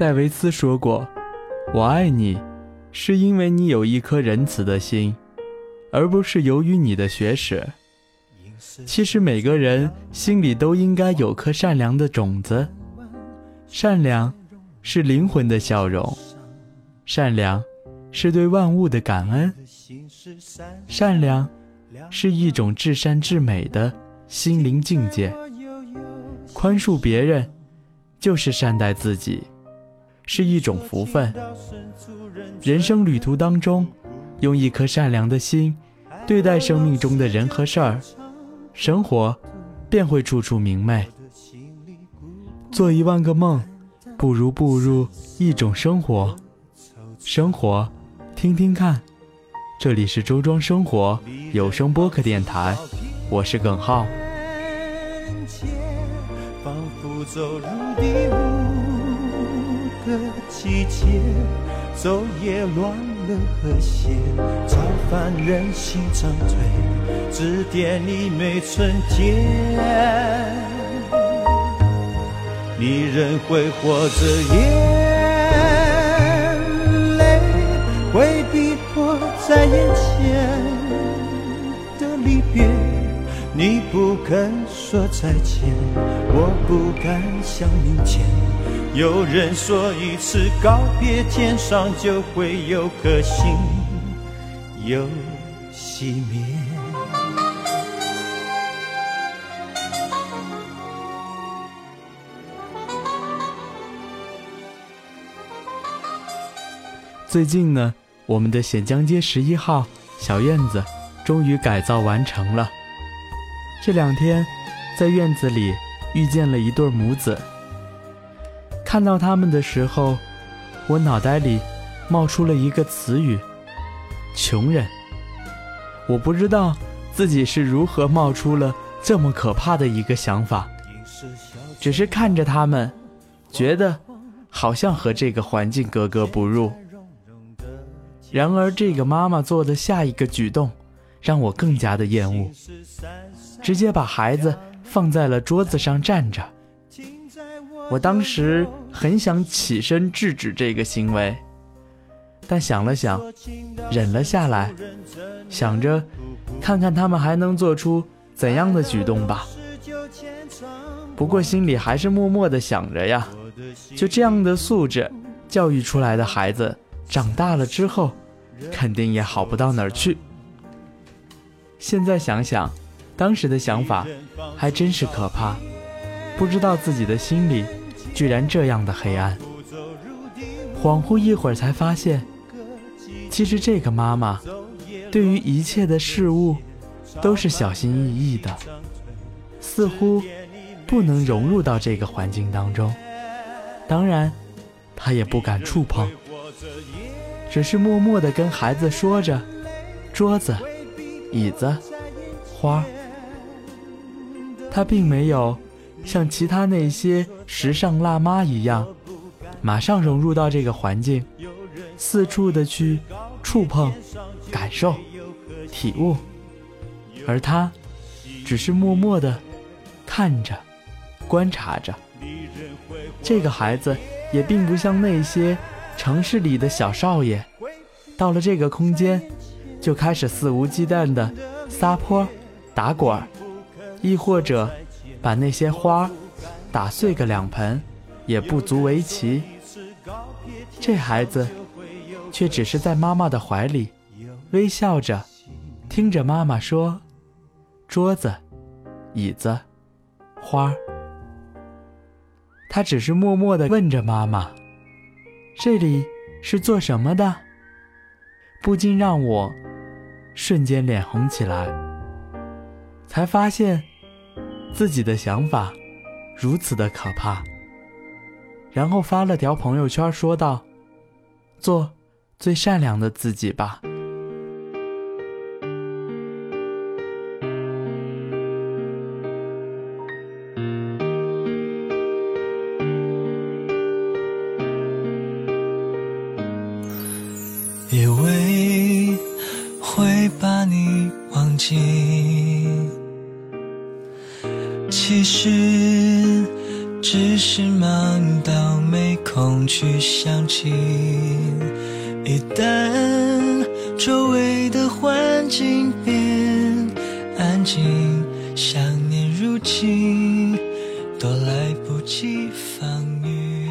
戴维斯说过：“我爱你，是因为你有一颗仁慈的心，而不是由于你的学识。”其实每个人心里都应该有颗善良的种子，善良是灵魂的笑容，善良是对万物的感恩，善良是一种至善至美的心灵境界。宽恕别人，就是善待自己，是一种福分。人生旅途当中，用一颗善良的心对待生命中的人和事儿。生活便会处处明媚。做一万个梦，不如步入一种生活。生活，听听看。这里是周庄生活有声播客电台，我是耿浩。季节昼夜乱了和谐，造反人心长退，指点你没春天。你仍挥霍着，眼泪回避迫在眼前的离别。你不肯说再见，不敢想明天。有人说，一次告别，天上就会有颗星又熄灭。最近呢，我们的显江街十一号小院子终于改造完成了。这两天，在院子里遇见了一对母子。看到他们的时候，我脑袋里冒出了一个词语：穷人。我不知道自己是如何冒出了这么可怕的一个想法，只是看着他们，觉得好像和这个环境格格不入。然而，这个妈妈做的下一个举动，让我更加的厌恶，直接把孩子放在了桌子上站着。我当时很想起身制止这个行为，但想了想，忍了下来，想着看看他们还能做出怎样的举动吧。不过心里还是默默的想着呀，就这样的素质教育出来的孩子，长大了之后肯定也好不到哪儿去。现在想想，当时的想法还真是可怕，不知道自己的心里。居然这样的黑暗，恍惚一会儿才发现，其实这个妈妈对于一切的事物都是小心翼翼的，似乎不能融入到这个环境当中。当然，她也不敢触碰，只是默默地跟孩子说着：“桌子、椅子、花。”她并没有。像其他那些时尚辣妈一样，马上融入到这个环境，四处的去触碰、感受、体悟，而他只是默默的看着、观察着。这个孩子也并不像那些城市里的小少爷，到了这个空间就开始肆无忌惮的撒泼、打滚，亦或者。把那些花打碎个两盆，也不足为奇。这孩子却只是在妈妈的怀里，微笑着，听着妈妈说：“桌子、椅子、花。”他只是默默地问着妈妈：“这里是做什么的？”不禁让我瞬间脸红起来，才发现。自己的想法如此的可怕，然后发了条朋友圈说道：“做最善良的自己吧。”以为会把你忘记。其实只是忙到没空去想起。一旦周围的环境变安静，想念如今都来不及防御。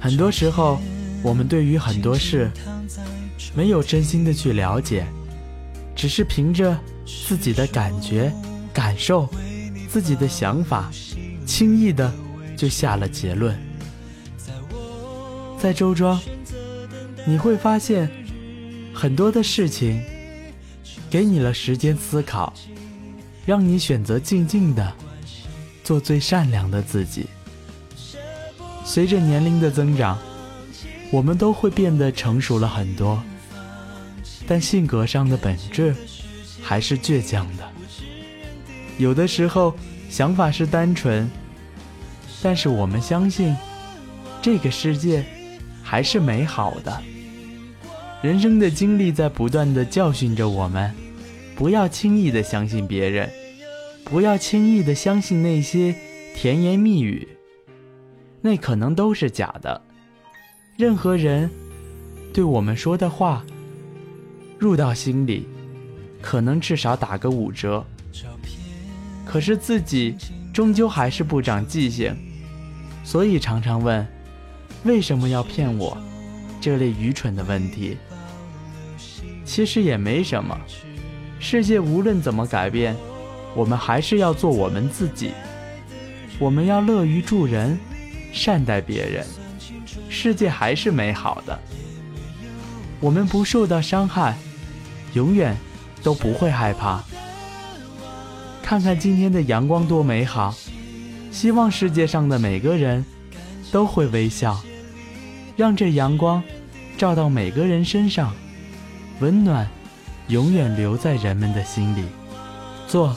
很多时候，我们对于很多事没有真心的去了解，只是凭着自己的感觉、感受、自己的想法，轻易的就下了结论。在周庄，你会发现很多的事情，给你了时间思考，让你选择静静的做最善良的自己。随着年龄的增长，我们都会变得成熟了很多，但性格上的本质还是倔强的。有的时候想法是单纯，但是我们相信这个世界。还是美好的。人生的经历在不断的教训着我们，不要轻易的相信别人，不要轻易的相信那些甜言蜜语，那可能都是假的。任何人对我们说的话，入到心里，可能至少打个五折。可是自己终究还是不长记性，所以常常问。为什么要骗我？这类愚蠢的问题，其实也没什么。世界无论怎么改变，我们还是要做我们自己。我们要乐于助人，善待别人，世界还是美好的。我们不受到伤害，永远都不会害怕。看看今天的阳光多美好，希望世界上的每个人都会微笑。让这阳光照到每个人身上，温暖永远留在人们的心里。做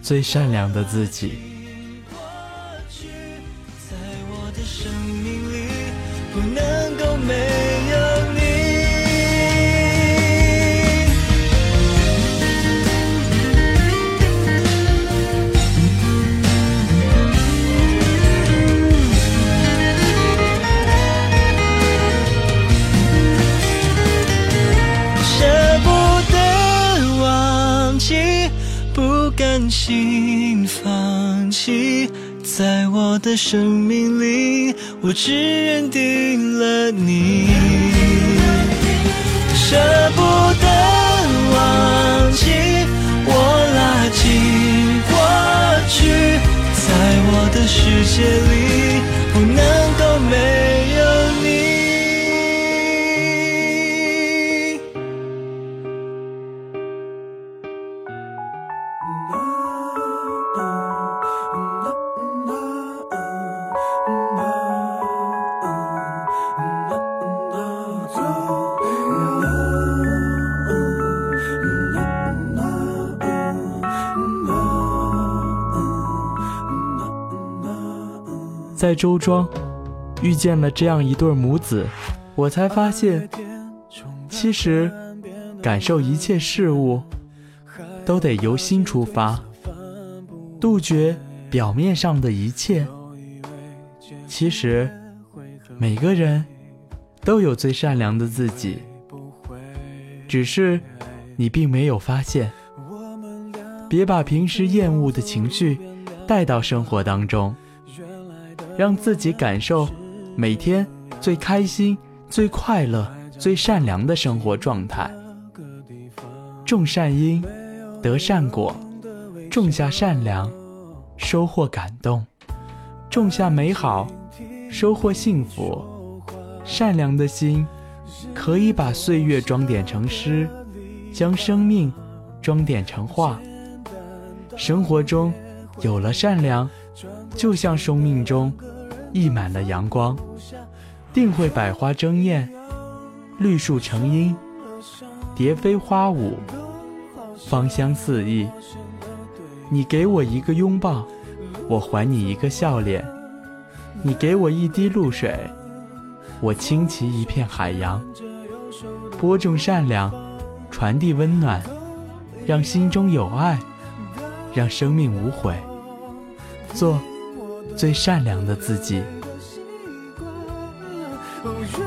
最善良的自己。在我的生命里，不能够没有生命里，我只认定了你。舍不得忘记，我拉紧过去，在我的世界里，在周庄遇见了这样一对母子，我才发现，其实感受一切事物都得由心出发，杜绝表面上的一切。其实每个人都有最善良的自己，只是你并没有发现。别把平时厌恶的情绪带到生活当中。让自己感受每天最开心、最快乐、最善良的生活状态。种善因，得善果；种下善良，收获感动；种下美好，收获幸福。善良的心，可以把岁月装点成诗，将生命装点成画。生活中有了善良。就像生命中溢满了阳光，定会百花争艳，绿树成荫，蝶飞花舞，芳香四溢。你给我一个拥抱，我还你一个笑脸；你给我一滴露水，我倾其一片海洋。播种善良，传递温暖，让心中有爱，让生命无悔。做最善良的自己。越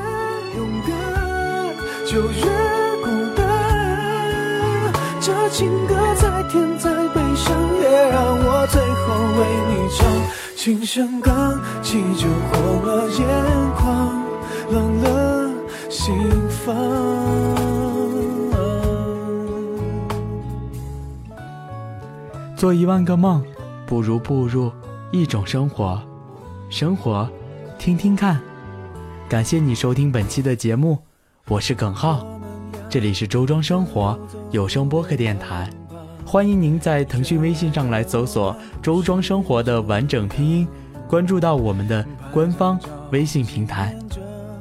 勇敢就越孤单，这情歌再甜再悲伤，也让我最后为你唱。琴声刚起就红了眼眶，冷了心房。做一万个梦，不如步入一种生活。生活，听听看。感谢你收听本期的节目，我是耿浩，这里是周庄生活有声播客电台。欢迎您在腾讯微信上来搜索“周庄生活”的完整拼音，关注到我们的官方微信平台。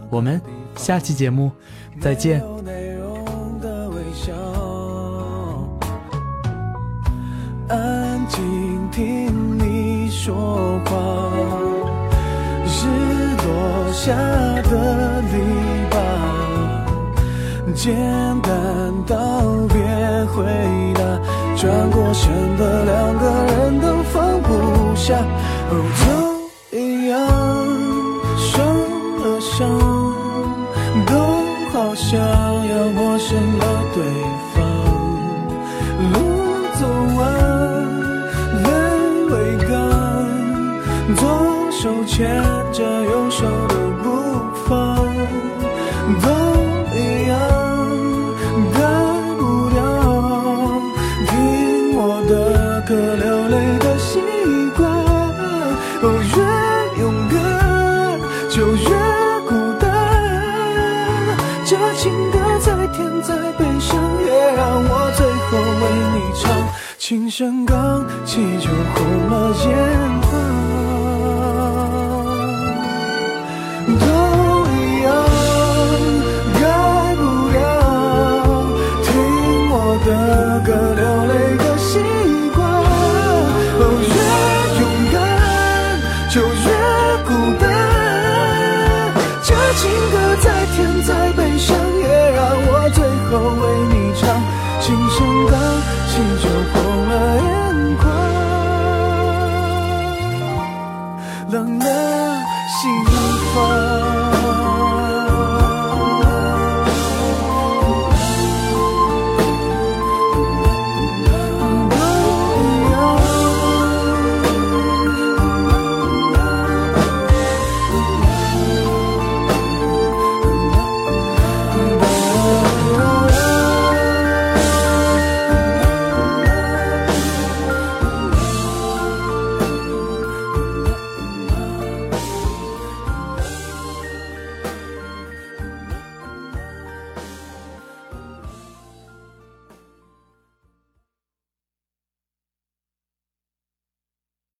我们下期节目再见。安静听说话，日落下的篱笆，简单道别回答，转过身的两个人都放不下，哦，都一样，受了伤，都好像要陌生了对。手牵着右手的步伐，都一样，改不掉听我的歌流泪的习惯。哦，越勇敢就越孤单，这情歌再甜再悲伤，也让我最后为你唱。琴声刚起就红了眼今生的